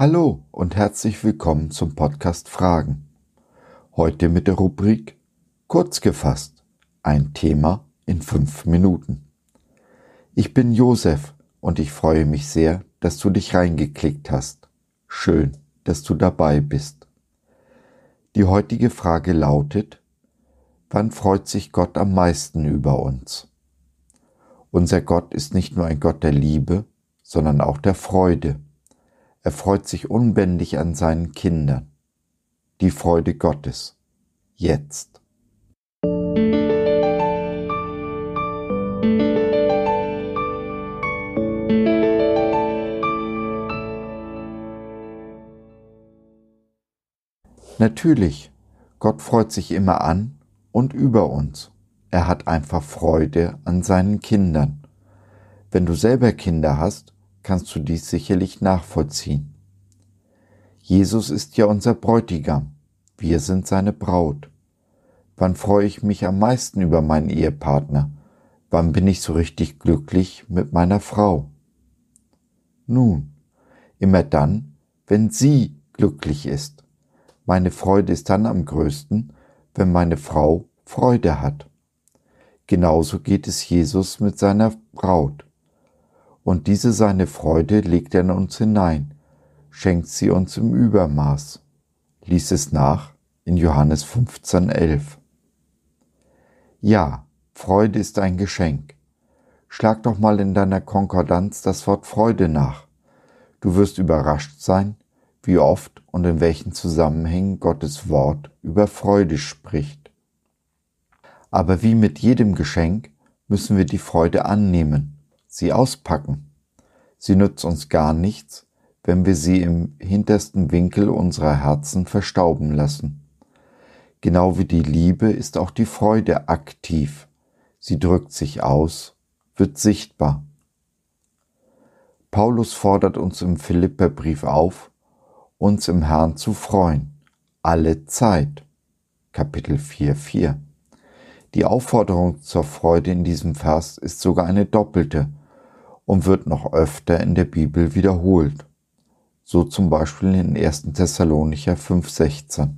Hallo und herzlich willkommen zum Podcast Fragen. Heute mit der Rubrik Kurz gefasst. Ein Thema in fünf Minuten. Ich bin Josef und ich freue mich sehr, dass du dich reingeklickt hast. Schön, dass du dabei bist. Die heutige Frage lautet, wann freut sich Gott am meisten über uns? Unser Gott ist nicht nur ein Gott der Liebe, sondern auch der Freude er freut sich unbändig an seinen Kindern. Die Freude Gottes. Jetzt. Natürlich, Gott freut sich immer an und über uns. Er hat einfach Freude an seinen Kindern. Wenn du selber Kinder hast, kannst du dies sicherlich nachvollziehen. Jesus ist ja unser Bräutigam, wir sind seine Braut. Wann freue ich mich am meisten über meinen Ehepartner? Wann bin ich so richtig glücklich mit meiner Frau? Nun, immer dann, wenn sie glücklich ist. Meine Freude ist dann am größten, wenn meine Frau Freude hat. Genauso geht es Jesus mit seiner Braut und diese seine Freude legt er in uns hinein, schenkt sie uns im Übermaß. Lies es nach in Johannes 15, 11. Ja, Freude ist ein Geschenk. Schlag doch mal in deiner Konkordanz das Wort Freude nach. Du wirst überrascht sein, wie oft und in welchen Zusammenhängen Gottes Wort über Freude spricht. Aber wie mit jedem Geschenk müssen wir die Freude annehmen sie auspacken. Sie nützt uns gar nichts, wenn wir sie im hintersten Winkel unserer Herzen verstauben lassen. Genau wie die Liebe ist auch die Freude aktiv. Sie drückt sich aus, wird sichtbar. Paulus fordert uns im Philipperbrief auf, uns im Herrn zu freuen, alle Zeit. Kapitel 4, 4. Die Aufforderung zur Freude in diesem Vers ist sogar eine doppelte und wird noch öfter in der Bibel wiederholt. So zum Beispiel in 1. Thessalonicher 5,16.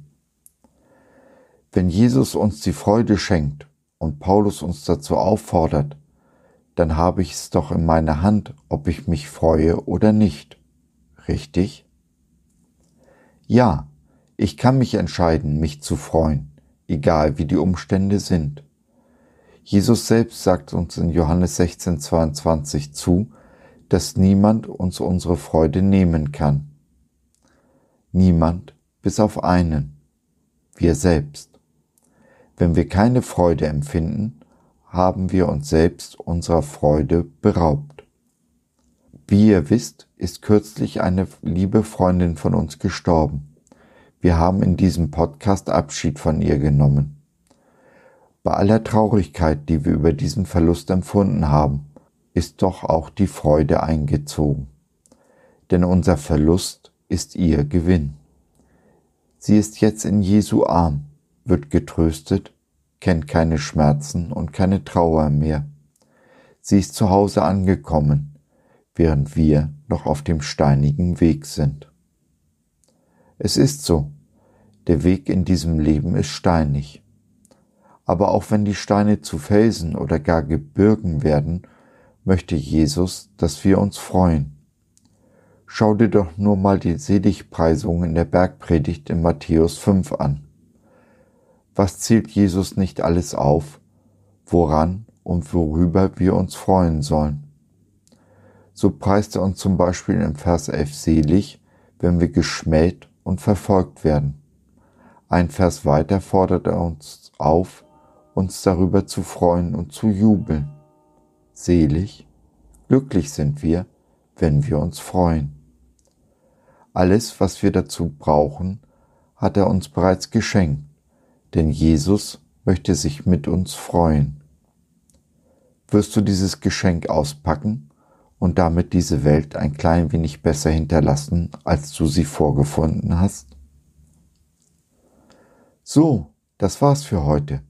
Wenn Jesus uns die Freude schenkt und Paulus uns dazu auffordert, dann habe ich es doch in meiner Hand, ob ich mich freue oder nicht. Richtig? Ja, ich kann mich entscheiden, mich zu freuen, egal wie die Umstände sind. Jesus selbst sagt uns in Johannes 16, 22 zu, dass niemand uns unsere Freude nehmen kann. Niemand bis auf einen, wir selbst. Wenn wir keine Freude empfinden, haben wir uns selbst unserer Freude beraubt. Wie ihr wisst, ist kürzlich eine liebe Freundin von uns gestorben. Wir haben in diesem Podcast Abschied von ihr genommen. Bei aller Traurigkeit, die wir über diesen Verlust empfunden haben, ist doch auch die Freude eingezogen. Denn unser Verlust ist ihr Gewinn. Sie ist jetzt in Jesu Arm, wird getröstet, kennt keine Schmerzen und keine Trauer mehr. Sie ist zu Hause angekommen, während wir noch auf dem steinigen Weg sind. Es ist so, der Weg in diesem Leben ist steinig aber auch wenn die Steine zu Felsen oder gar Gebirgen werden, möchte Jesus, dass wir uns freuen. Schau dir doch nur mal die Seligpreisung in der Bergpredigt in Matthäus 5 an. Was zählt Jesus nicht alles auf, woran und worüber wir uns freuen sollen? So preist er uns zum Beispiel im Vers 11 selig, wenn wir geschmäht und verfolgt werden. Ein Vers weiter fordert er uns auf, uns darüber zu freuen und zu jubeln. Selig, glücklich sind wir, wenn wir uns freuen. Alles, was wir dazu brauchen, hat er uns bereits geschenkt, denn Jesus möchte sich mit uns freuen. Wirst du dieses Geschenk auspacken und damit diese Welt ein klein wenig besser hinterlassen, als du sie vorgefunden hast? So, das war's für heute.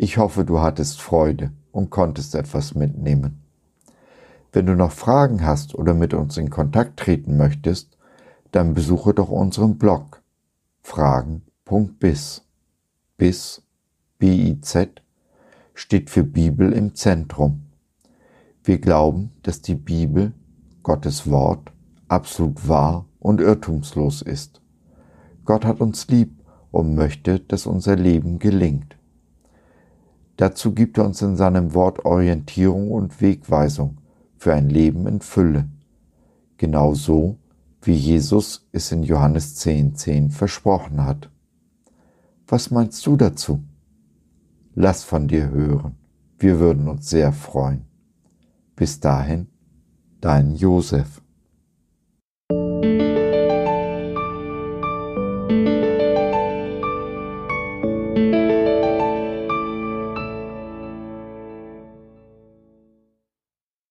Ich hoffe, du hattest Freude und konntest etwas mitnehmen. Wenn du noch Fragen hast oder mit uns in Kontakt treten möchtest, dann besuche doch unseren Blog fragen.biz. Biz, B-I-Z, steht für Bibel im Zentrum. Wir glauben, dass die Bibel, Gottes Wort, absolut wahr und irrtumslos ist. Gott hat uns lieb und möchte, dass unser Leben gelingt. Dazu gibt er uns in seinem Wort Orientierung und Wegweisung für ein Leben in Fülle, genau so, wie Jesus es in Johannes 10,10 10 versprochen hat. Was meinst du dazu? Lass von dir hören, wir würden uns sehr freuen. Bis dahin, dein Josef.